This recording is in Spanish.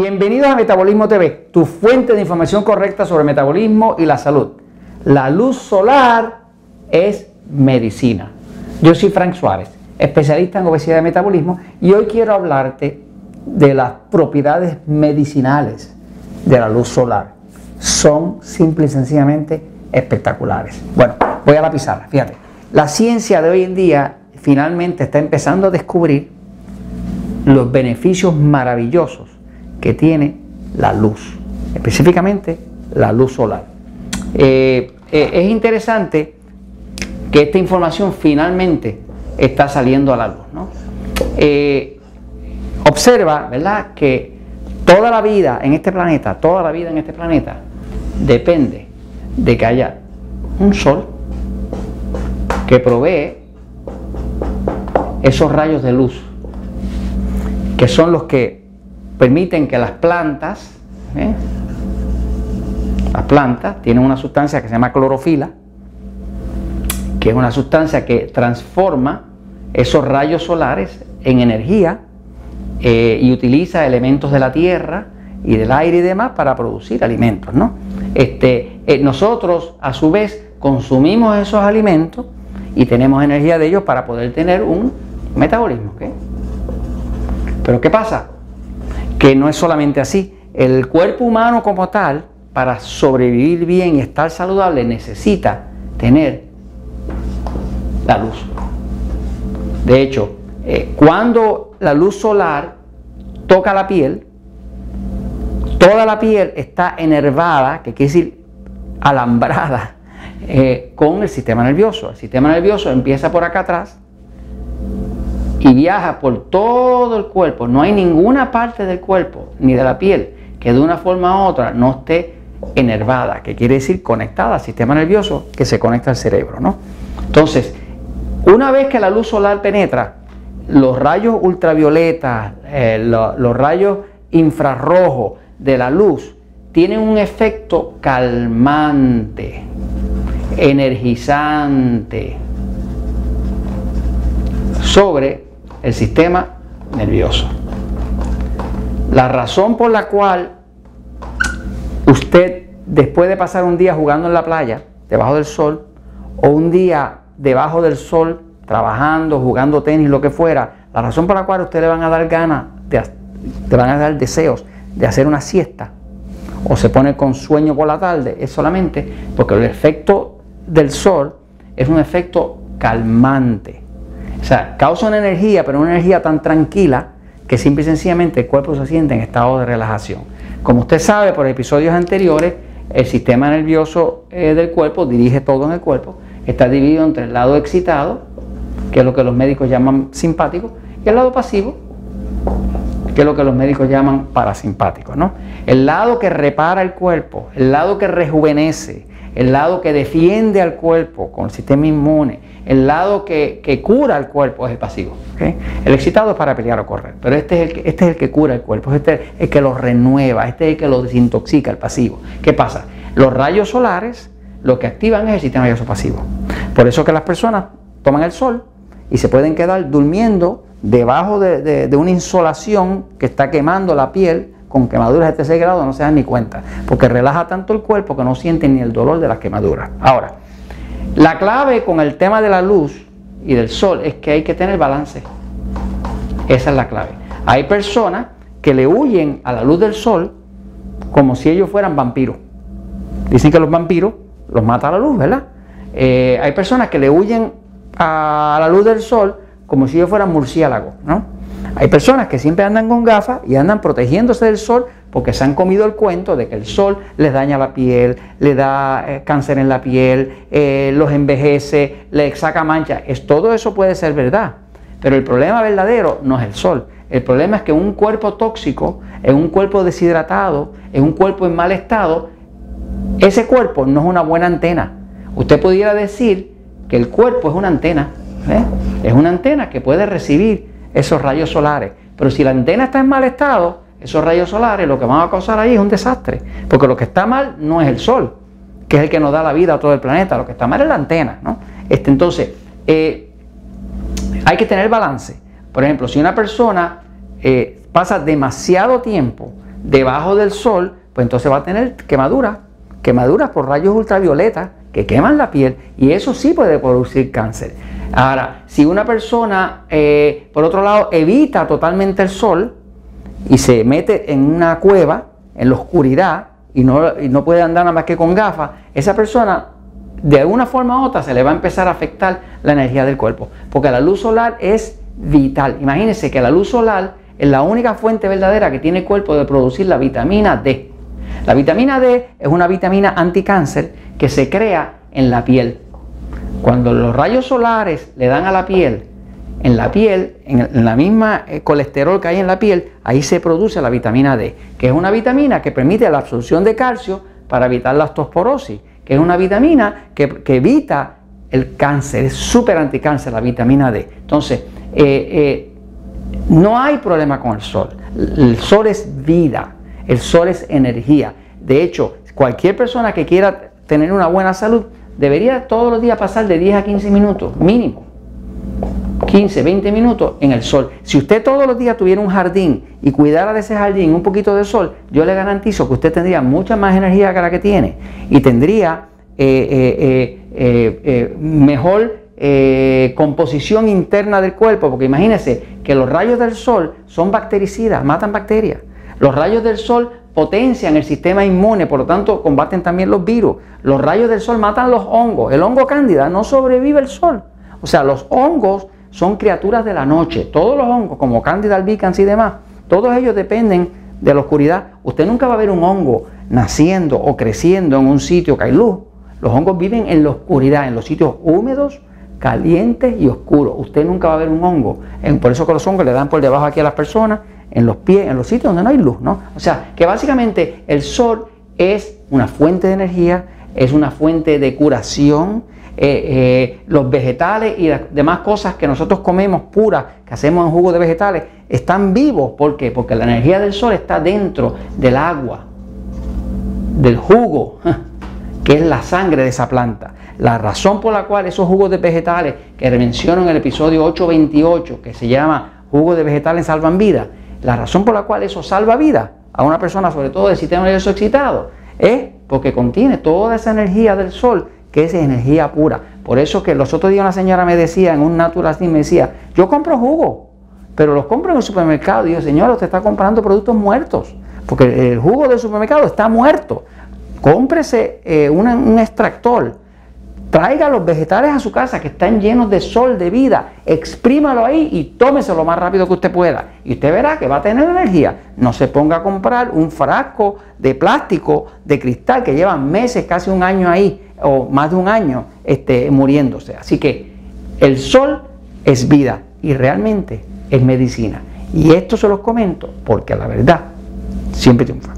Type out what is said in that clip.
Bienvenidos a Metabolismo TV, tu fuente de información correcta sobre metabolismo y la salud. La luz solar es medicina. Yo soy Frank Suárez, especialista en obesidad y metabolismo, y hoy quiero hablarte de las propiedades medicinales de la luz solar. Son simple y sencillamente espectaculares. Bueno, voy a la pizarra, fíjate. La ciencia de hoy en día finalmente está empezando a descubrir los beneficios maravillosos que tiene la luz, específicamente la luz solar. Eh, eh, es interesante que esta información finalmente está saliendo a la luz. Eh, observa, ¿verdad?, que toda la vida en este planeta, toda la vida en este planeta, depende de que haya un sol que provee esos rayos de luz, que son los que permiten que las plantas, ¿eh? las plantas tienen una sustancia que se llama clorofila, que es una sustancia que transforma esos rayos solares en energía eh, y utiliza elementos de la tierra y del aire y demás para producir alimentos. ¿no? Este, eh, nosotros, a su vez, consumimos esos alimentos y tenemos energía de ellos para poder tener un metabolismo. Pero ¿qué pasa? Que no es solamente así. El cuerpo humano como tal, para sobrevivir bien y estar saludable, necesita tener la luz. De hecho, eh, cuando la luz solar toca la piel, toda la piel está enervada, que quiere decir alambrada, eh, con el sistema nervioso. El sistema nervioso empieza por acá atrás y viaja por todo el cuerpo. No hay ninguna parte del cuerpo ni de la piel que de una forma u otra no esté enervada, que quiere decir conectada al sistema nervioso que se conecta al cerebro. ¿no? Entonces, una vez que la luz solar penetra, los rayos ultravioletas, eh, los rayos infrarrojos de la luz tienen un efecto calmante, energizante sobre el sistema nervioso. La razón por la cual usted, después de pasar un día jugando en la playa, debajo del sol, o un día debajo del sol, trabajando, jugando tenis, lo que fuera, la razón por la cual usted le van a dar ganas, le van a dar deseos de hacer una siesta, o se pone con sueño por la tarde, es solamente porque el efecto del sol es un efecto calmante. O sea, causa una energía, pero una energía tan tranquila que simple y sencillamente el cuerpo se siente en estado de relajación. Como usted sabe por episodios anteriores, el sistema nervioso eh, del cuerpo dirige todo en el cuerpo, está dividido entre el lado excitado, que es lo que los médicos llaman simpático, y el lado pasivo, que es lo que los médicos llaman parasimpático. ¿no? El lado que repara el cuerpo, el lado que rejuvenece, el lado que defiende al cuerpo con el sistema inmune, el lado que, cura al cuerpo es el pasivo. El excitado es para pelear o correr, pero este es, el que, este es el que cura el cuerpo, este es el que lo renueva, este es el que lo desintoxica, el pasivo. ¿Qué pasa? Los rayos solares lo que activan es el sistema nervioso pasivo. Por eso que las personas toman el sol y se pueden quedar durmiendo debajo de, una insolación que está quemando la piel con quemaduras de 36 grados, no se dan ni cuenta, porque relaja tanto el cuerpo que no sienten ni el dolor de las quemaduras. Ahora, la clave con el tema de la luz y del sol es que hay que tener balance. Esa es la clave. Hay personas que le huyen a la luz del sol como si ellos fueran vampiros. Dicen que los vampiros los mata la luz, ¿verdad? Eh, hay personas que le huyen a la luz del sol como si ellos fueran murciélagos, ¿no? Hay personas que siempre andan con gafas y andan protegiéndose del sol porque se han comido el cuento de que el sol les daña la piel, le da eh, cáncer en la piel, eh, los envejece, le saca mancha. Es, todo eso puede ser verdad, pero el problema verdadero no es el sol. El problema es que un cuerpo tóxico, en un cuerpo deshidratado, en un cuerpo en mal estado, ese cuerpo no es una buena antena. Usted pudiera decir que el cuerpo es una antena, ¿eh? es una antena que puede recibir esos rayos solares, pero si la antena está en mal estado, esos rayos solares lo que van a causar ahí es un desastre. Porque lo que está mal no es el sol, que es el que nos da la vida a todo el planeta. Lo que está mal es la antena. ¿no? Este, entonces, eh, hay que tener balance. Por ejemplo, si una persona eh, pasa demasiado tiempo debajo del sol, pues entonces va a tener quemaduras, quemaduras por rayos ultravioletas que queman la piel y eso sí puede producir cáncer. Ahora, si una persona, eh, por otro lado, evita totalmente el sol y se mete en una cueva, en la oscuridad, y no, y no puede andar nada más que con gafas, esa persona de alguna forma u otra se le va a empezar a afectar la energía del cuerpo, porque la luz solar es vital. Imagínense que la luz solar es la única fuente verdadera que tiene el cuerpo de producir la vitamina D. La vitamina D es una vitamina anticáncer que se crea en la piel. Cuando los rayos solares le dan a la piel, en la piel, en la misma eh, colesterol que hay en la piel, ahí se produce la vitamina D, que es una vitamina que permite la absorción de calcio para evitar la osteoporosis, que es una vitamina que, evita el cáncer, es súper anticáncer la vitamina D. Entonces, eh, eh, no hay problema con el sol. El sol es vida, el sol es energía. De hecho, cualquier persona que quiera tener una buena salud debería todos los días pasar de 10 a 15 minutos, mínimo. 15, 20 minutos en el sol. Si usted todos los días tuviera un jardín y cuidara de ese jardín un poquito de sol, yo le garantizo que usted tendría mucha más energía que la que tiene y tendría eh, eh, eh, mejor composición interna del cuerpo, porque imagínese que los rayos del sol son bactericidas, matan bacterias. Los rayos del sol potencian el sistema inmune, por lo tanto combaten también los virus. Los rayos del sol matan los hongos. El hongo cándida no sobrevive el sol. O sea, los hongos son criaturas de la noche. Todos los hongos, como cándida albicans y demás, todos ellos dependen de la oscuridad. Usted nunca va a ver un hongo naciendo o creciendo en un sitio que hay luz. Los hongos viven en la oscuridad, en los sitios húmedos, calientes y oscuros. Usted nunca va a ver un hongo. Por eso que los hongos le dan por debajo aquí a las personas en los pies, en los sitios donde no hay luz, ¿no? O sea, que básicamente el sol es una fuente de energía, es una fuente de curación. Eh, eh, los vegetales y las demás cosas que nosotros comemos puras, que hacemos en jugo de vegetales, están vivos. ¿Por qué? Porque la energía del sol está dentro del agua, del jugo, que es la sangre de esa planta. La razón por la cual esos jugos de vegetales que menciono en el episodio 828, que se llama jugo de vegetales salvan vida, la razón por la cual eso salva vida a una persona, sobre todo del sistema nervioso excitado, es porque contiene toda esa energía del sol, que es energía pura. Por eso que los otros días una señora me decía, en un Natural Slim, me decía, yo compro jugo, pero los compro en el supermercado. Y yo, señora, usted está comprando productos muertos, porque el jugo del supermercado está muerto. Cómprese eh, un extractor Traiga los vegetales a su casa que están llenos de sol, de vida, exprímalo ahí y tómese lo más rápido que usted pueda. Y usted verá que va a tener energía. No se ponga a comprar un frasco de plástico, de cristal, que lleva meses, casi un año ahí, o más de un año este, muriéndose. Así que el sol es vida y realmente es medicina. Y esto se los comento porque la verdad siempre triunfa.